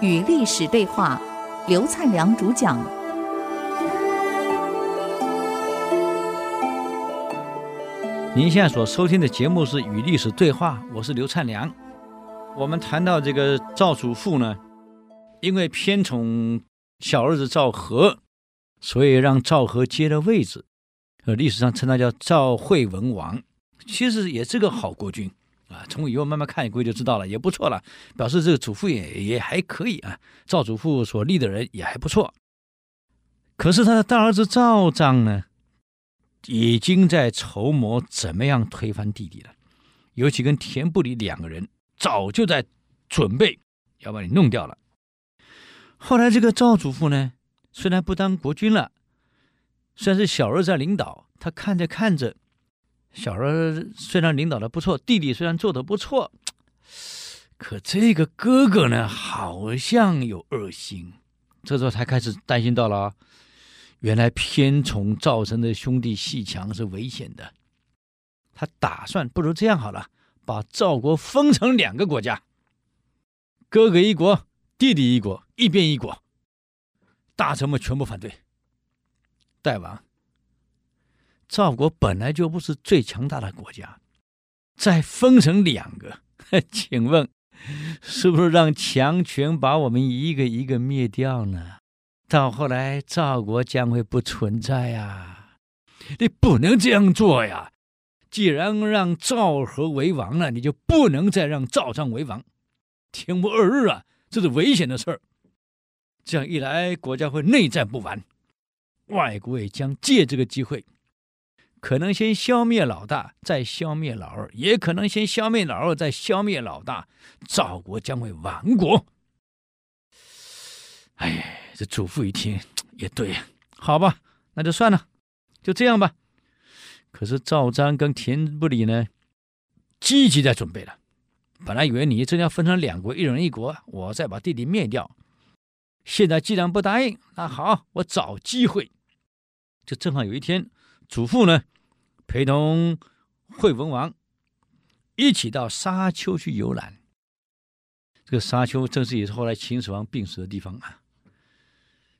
与历史对话，刘灿良主讲。您现在所收听的节目是《与历史对话》，我是刘灿良。我们谈到这个赵祖父呢，因为偏宠小儿子赵和，所以让赵和接了位置。呃，历史上称他叫赵惠文王，其实也是个好国君啊。从以后慢慢看一回就知道了，也不错了，表示这个祖父也也还可以啊。赵祖父所立的人也还不错。可是他的大儿子赵章呢，已经在筹谋怎么样推翻弟弟了，尤其跟田不礼两个人早就在准备要把你弄掉了。后来这个赵祖父呢，虽然不当国君了。虽然是小儿在领导，他看着看着，小时候虽然领导的不错，弟弟虽然做的不错，可这个哥哥呢，好像有恶心。这时候才开始担心到了，原来偏宠赵成的兄弟鬩墙是危险的。他打算，不如这样好了，把赵国分成两个国家，哥哥一国，弟弟一国，一边一国。大臣们全部反对。大王，赵国本来就不是最强大的国家，再分成两个，请问是不是让强权把我们一个一个灭掉呢？到后来赵国将会不存在呀！你不能这样做呀！既然让赵和为王了，你就不能再让赵章为王，天不二日啊！这是危险的事儿。这样一来，国家会内战不完。外国也将借这个机会，可能先消灭老大，再消灭老二，也可能先消灭老二，再消灭老大，赵国将会亡国。哎，这祖父一听也对，好吧，那就算了，就这样吧。可是赵章跟田不礼呢，积极在准备了。本来以为你真要分成两国，一人一国，我再把弟弟灭掉。现在既然不答应，那好，我找机会。就正好有一天，祖父呢，陪同惠文王一起到沙丘去游览。这个沙丘正是也是后来秦始皇病死的地方啊。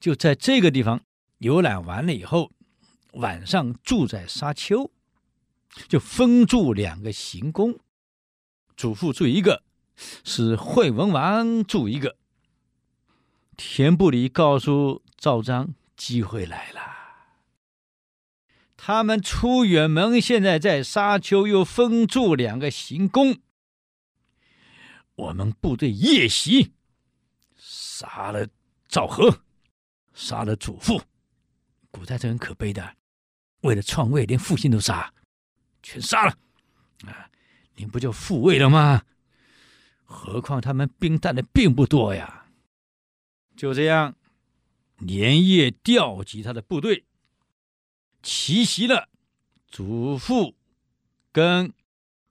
就在这个地方游览完了以后，晚上住在沙丘，就分住两个行宫，祖父住一个，是惠文王住一个。田不礼告诉赵章，机会来了。他们出远门，现在在沙丘又分住两个行宫。我们部队夜袭，杀了赵和，杀了祖父。古代是很可悲的，为了篡位，连父亲都杀，全杀了。啊，你不就复位了吗？何况他们兵带的并不多呀。就这样，连夜调集他的部队。奇袭了祖父跟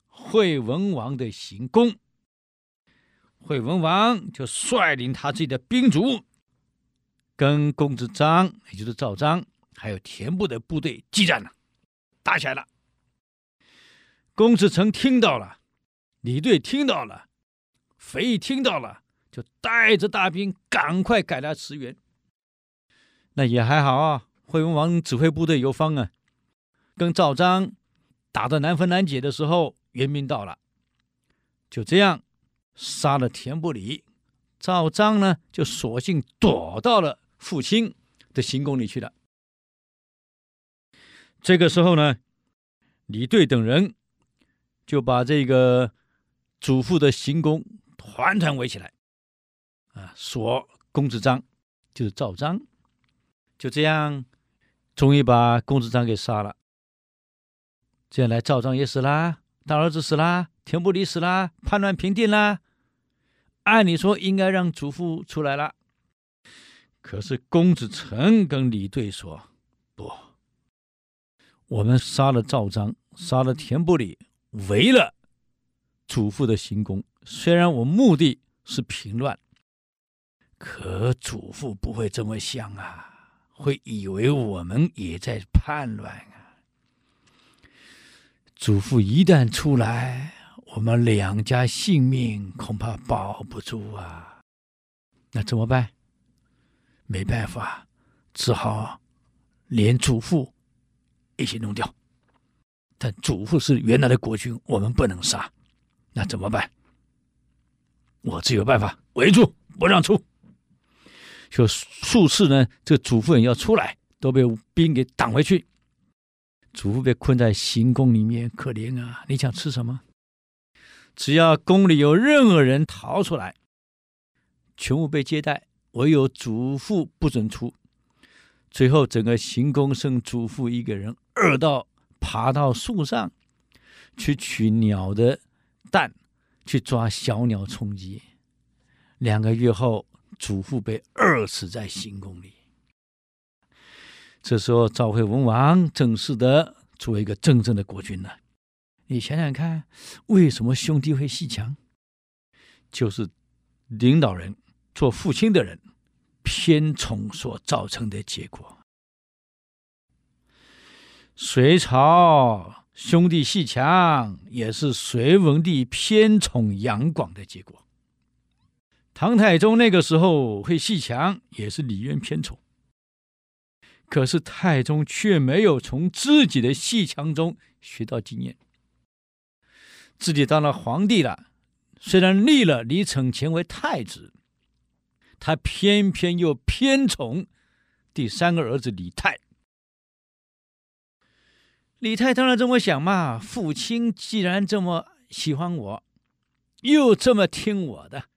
惠文王的行宫，惠文王就率领他自己的兵卒，跟公子章，也就是赵章，还有田部的部队激战了，打起来了。公子成听到了，李队听到了，肥义听到了，就带着大兵赶快赶来驰援。那也还好啊。惠文王指挥部队游方啊，跟赵章打得难分难解的时候，援兵到了，就这样杀了田不礼，赵章呢就索性躲到了父亲的行宫里去了。这个时候呢，李队等人就把这个祖父的行宫团团围起来，啊，锁公子章，就是赵章，就这样。终于把公子章给杀了，这样来赵章也死了，大儿子死了，田不礼死了，叛乱平定了。按理说应该让祖父出来了，可是公子成跟李队说：“不，我们杀了赵章，杀了田不礼，围了祖父的行宫。虽然我目的是平乱，可祖父不会这么想啊。”会以为我们也在叛乱啊！祖父一旦出来，我们两家性命恐怕保不住啊！那怎么办？没办法，只好连祖父一起弄掉。但祖父是原来的国君，我们不能杀，那怎么办？我自有办法围住，不让出。就数次呢，这个祖父人要出来，都被兵给挡回去。祖父被困在行宫里面，可怜啊！你想吃什么？只要宫里有任何人逃出来，全部被接待，唯有祖父不准出。最后，整个行宫剩祖父一个人，饿到爬到树上去取鸟的蛋，去抓小鸟充饥。两个月后，祖父被饿死在行宫里。这时候，赵惠文王正式的做一个真正的国君了。你想想看，为什么兄弟会鬩墙？就是领导人做父亲的人偏宠所造成的结果。隋朝兄弟鬩墙，也是隋文帝偏宠杨广的结果。唐太宗那个时候会鬩墙，也是李渊偏宠。可是太宗却没有从自己的鬩墙中学到经验。自己当了皇帝了，虽然立了李承乾为太子，他偏偏又偏宠第三个儿子李泰。李泰当然这么想嘛，父亲既然这么喜欢我，又这么听我的，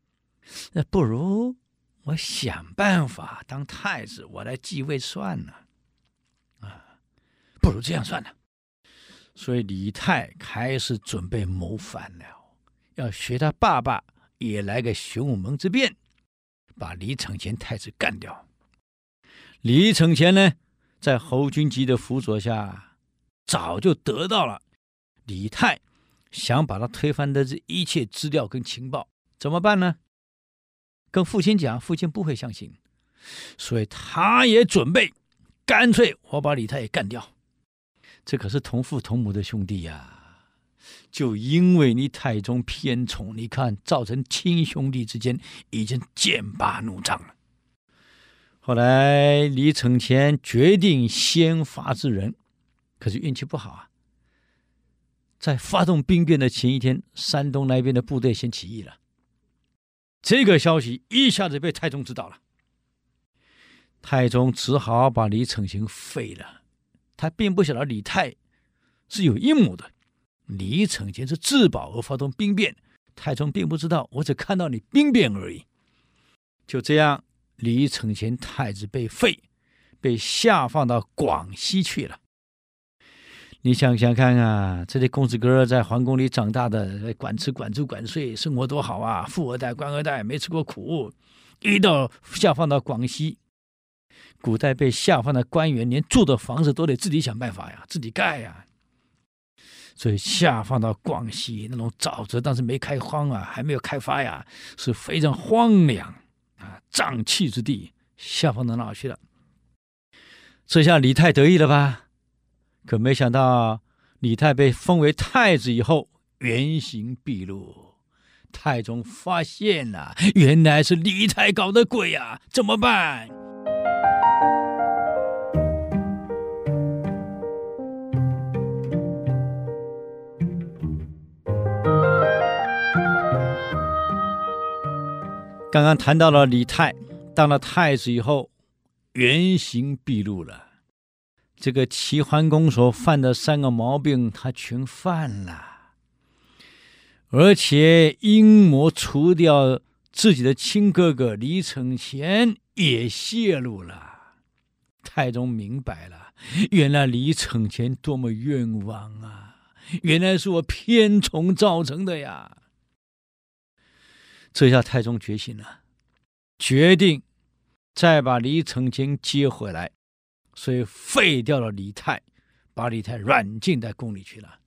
那不如我想办法当太子，我来继位算了。啊，不如这样算了。所以李泰开始准备谋反了，要学他爸爸也来个玄武门之变，把李承乾太子干掉。李承乾呢，在侯君集的辅佐下，早就得到了李泰想把他推翻的这一切资料跟情报，怎么办呢？跟父亲讲，父亲不会相信，所以他也准备，干脆我把李泰也干掉。这可是同父同母的兄弟呀！就因为你太宗偏宠，你看造成亲兄弟之间已经剑拔弩张了。后来李承乾决定先发制人，可是运气不好啊，在发动兵变的前一天，山东那边的部队先起义了。这个消息一下子被太宗知道了，太宗只好把李承乾废了。他并不晓得李泰是有阴谋的，李承乾是自保而发动兵变，太宗并不知道，我只看到你兵变而已。就这样，李承乾太子被废，被下放到广西去了。你想想看啊，这些公子哥在皇宫里长大的，管吃管住管睡，生活多好啊！富二代、官二代没吃过苦，一到下放到广西。古代被下放的官员，连住的房子都得自己想办法呀，自己盖呀。所以下放到广西那种沼泽，当时没开荒啊，还没有开发呀，是非常荒凉啊，瘴气之地。下放到哪去了？这下李泰得意了吧？可没想到，李泰被封为太子以后，原形毕露。太宗发现了，原来是李泰搞的鬼呀，怎么办？刚刚谈到了李泰当了太子以后，原形毕露了。这个齐桓公所犯的三个毛病，他全犯了，而且阴谋除掉自己的亲哥哥李承乾也泄露了。太宗明白了，原来李承乾多么冤枉啊！原来是我偏宠造成的呀。这下太宗决心了，决定再把李承乾接回来，所以废掉了李泰，把李泰软禁在宫里去了。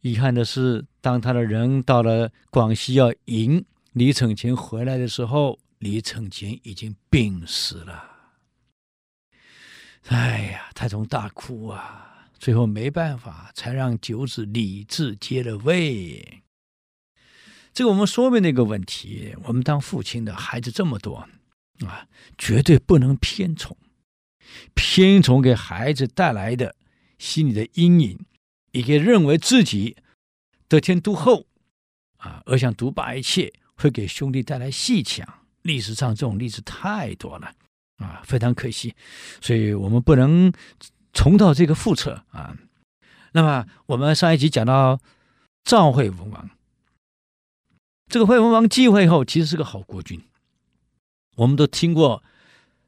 遗憾的是，当他的人到了广西要迎李承乾回来的时候，李承乾已经病死了。哎呀，太宗大哭啊！最后没办法，才让九子李治接了位。这个我们说明了一个问题：我们当父亲的孩子这么多啊，绝对不能偏宠，偏宠给孩子带来的心理的阴影，一个认为自己得天独厚啊，而想独霸一切，会给兄弟带来鬩墙。历史上这种例子太多了啊，非常可惜，所以我们不能重蹈这个覆辙啊。那么我们上一集讲到赵惠文王。这个惠文王继位后，其实是个好国君。我们都听过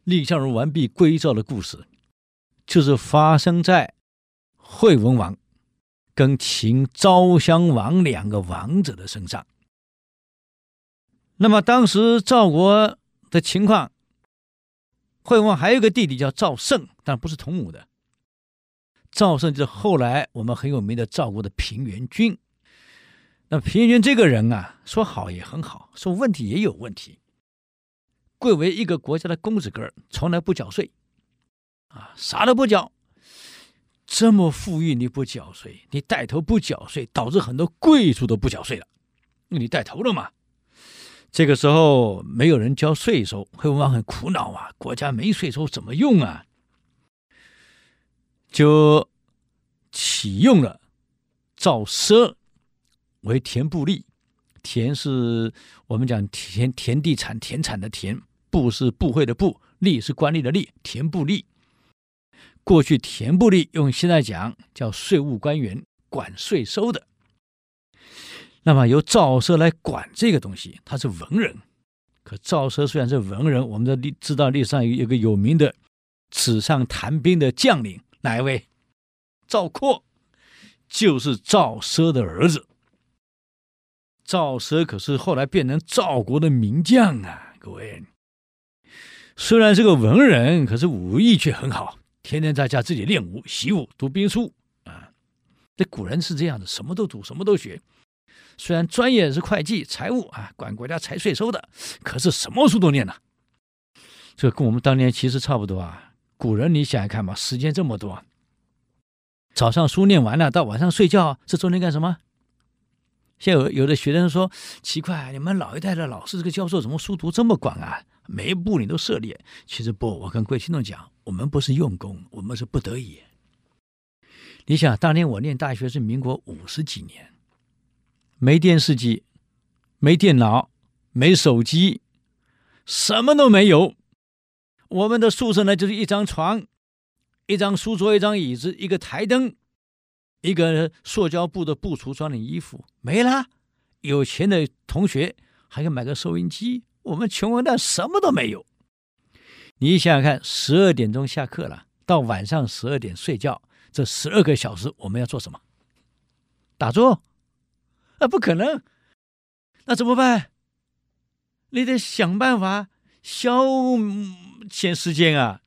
蔺相如完璧归赵的故事，就是发生在惠文王跟秦昭襄王两个王者的身上。那么当时赵国的情况，惠文王还有一个弟弟叫赵胜，但不是同母的。赵胜就是后来我们很有名的赵国的平原君。那平原君这个人啊，说好也很好，说问题也有问题。贵为一个国家的公子哥儿，从来不缴税，啊，啥都不缴。这么富裕你不缴税，你带头不缴税，导致很多贵族都不缴税了，因为你带头了嘛。这个时候没有人交税收，惠文王很苦恼啊，国家没税收怎么用啊？就启用了赵奢。为田部吏，田是我们讲田田地产田产的田，部是部会的部，吏是官吏的吏，田部吏。过去田部吏用现在讲叫税务官员，管税收的。那么由赵奢来管这个东西，他是文人。可赵奢虽然是文人，我们的历知道历史上有一个有名的纸上谈兵的将领，哪一位？赵括，就是赵奢的儿子。赵奢可是后来变成赵国的名将啊！各位，虽然是个文人，可是武艺却很好，天天在家自己练武、习武、读兵书啊。这古人是这样的，什么都读，什么都学。虽然专业是会计、财务啊，管国家财税收的，可是什么书都念呐。这跟我们当年其实差不多啊。古人你想想看嘛，时间这么多，早上书念完了，到晚上睡觉，这中间干什么？像有有的学生说奇怪，你们老一代的老师这个教授怎么书读这么广啊？每一步你都涉猎。其实不，我跟各位听众讲，我们不是用功，我们是不得已。你想，当年我念大学是民国五十几年，没电视机，没电脑，没手机，什么都没有。我们的宿舍呢，就是一张床，一张书桌，一张椅子，一个台灯。一个塑胶布的布橱装点衣服没了，有钱的同学还要买个收音机，我们穷光蛋什么都没有。你想想看，十二点钟下课了，到晚上十二点睡觉，这十二个小时我们要做什么？打坐？啊，不可能。那怎么办？你得想办法消遣时间啊。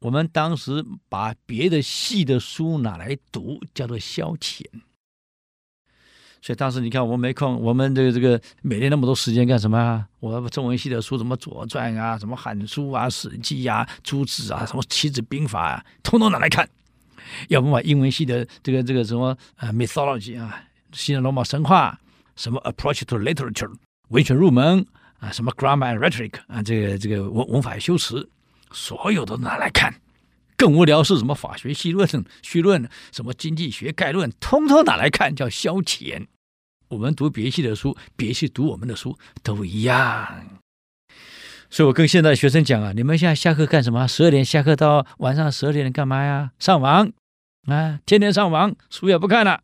我们当时把别的系的书拿来读，叫做消遣。所以当时你看，我们没空，我们这个这个每天那么多时间干什么啊？我中文系的书，什么《左传》啊，什么《汉书》啊，《史记》啊，《诸子》啊，什么《棋子兵法》啊，通通拿来看。要不把英文系的这个这个什么呃 mythology 啊，希腊罗马神话，什么 Approach to Literature 文学入门啊，什么 Grammar and Rhetoric 啊，这个这个文文法修辞。所有都拿来看，更无聊是什么法学绪论、绪论，什么经济学概论，通通拿来看，叫消遣。我们读别系的书，别系读我们的书都一样。所以我跟现在学生讲啊，你们现在下课干什么？十二点下课到晚上十二点干嘛呀？上网啊，天天上网，书也不看了。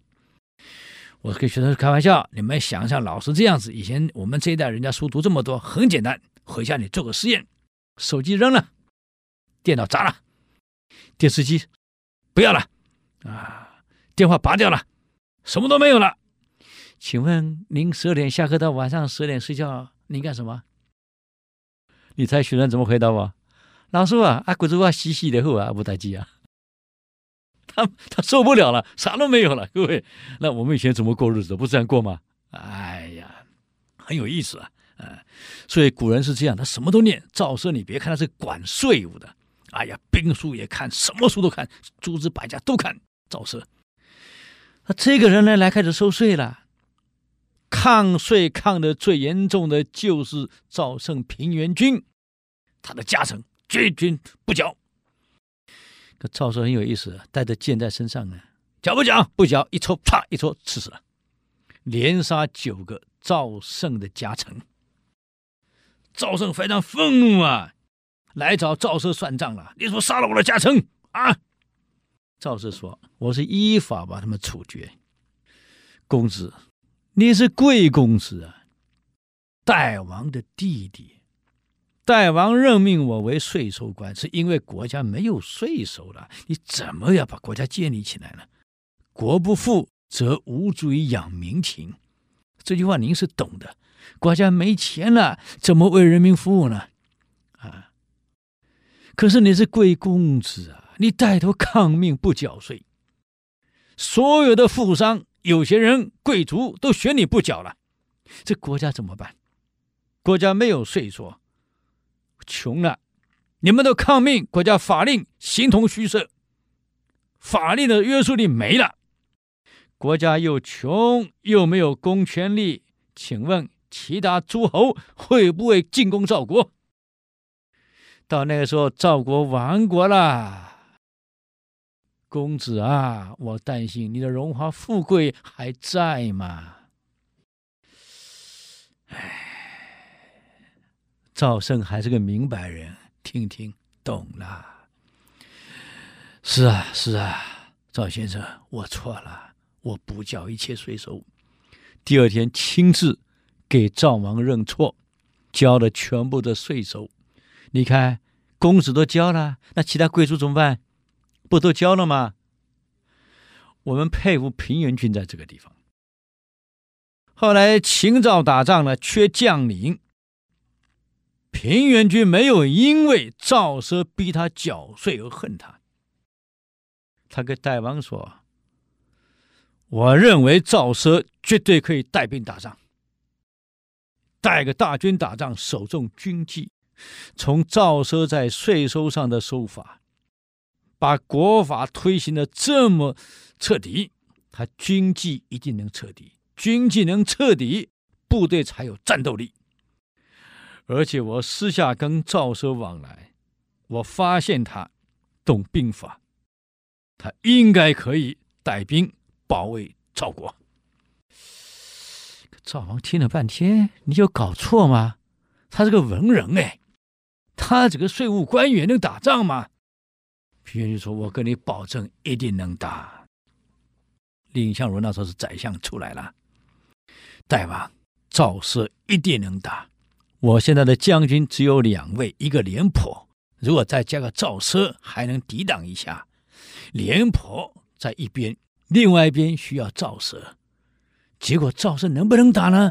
我跟学生开玩笑，你们想想，老师这样子，以前我们这一代人家书读这么多，很简单，回家你做个实验，手机扔了。电脑砸了，电视机不要了，啊，电话拔掉了，什么都没有了。请问您十二点下课到晚上十点睡觉，您干什么？你猜学生怎么回答我？老师啊，啊，鬼子话洗洗的后啊，不待机啊。他他受不了了，啥都没有了。各位，那我们以前怎么过日子？不是这样过吗？哎呀，很有意思啊，啊，所以古人是这样，他什么都念。赵奢，你别看他是管税务的。哎呀，兵书也看，什么书都看，诸子百家都看。赵奢。那这个人呢，来开始收税了。抗税抗的最严重的就是赵胜平原君，他的家臣决军不缴。可赵奢很有意思，带着剑在身上呢，缴不缴？不缴，一抽，啪，一抽，刺死了，连杀九个赵胜的家臣。赵胜非常愤怒啊，来找赵奢算账了。你说杀了我的家臣啊？赵奢说：“我是依法把他们处决。”公子。你是贵公子啊，代王的弟弟。代王任命我为税收官，是因为国家没有税收了。你怎么要把国家建立起来呢？国不富，则无足以养民情。这句话您是懂的。国家没钱了，怎么为人民服务呢？可是你是贵公子啊，你带头抗命不缴税，所有的富商。有些人贵族都选你不缴了，这国家怎么办？国家没有税收，穷了，你们都抗命，国家法令形同虚设，法令的约束力没了，国家又穷又没有公权力，请问其他诸侯会不会进攻赵国？到那个时候，赵国亡国了。公子啊，我担心你的荣华富贵还在吗？唉，赵胜还是个明白人，听听懂了。是啊，是啊，赵先生，我错了，我不缴一切税收。第二天亲自给赵王认错，交了全部的税收。你看，公子都交了，那其他贵族怎么办？不都交了吗？我们佩服平原君在这个地方。后来秦赵打仗了，缺将领。平原君没有因为赵奢逼他缴税而恨他。他跟代王说：“我认为赵奢绝对可以带兵打仗，带个大军打仗，守重军纪，从赵奢在税收上的收法。”把国法推行的这么彻底，他军纪一定能彻底，军纪能彻底，部队才有战斗力。而且我私下跟赵奢往来，我发现他懂兵法，他应该可以带兵保卫赵国。赵王听了半天，你有搞错吗？他是个文人哎，他这个税务官员能打仗吗？平原君说：“我跟你保证，一定能打。”蔺相如那时候是宰相出来了，大王赵奢一定能打。我现在的将军只有两位，一个廉颇，如果再加个赵奢，还能抵挡一下。廉颇在一边，另外一边需要赵奢。结果赵奢能不能打呢？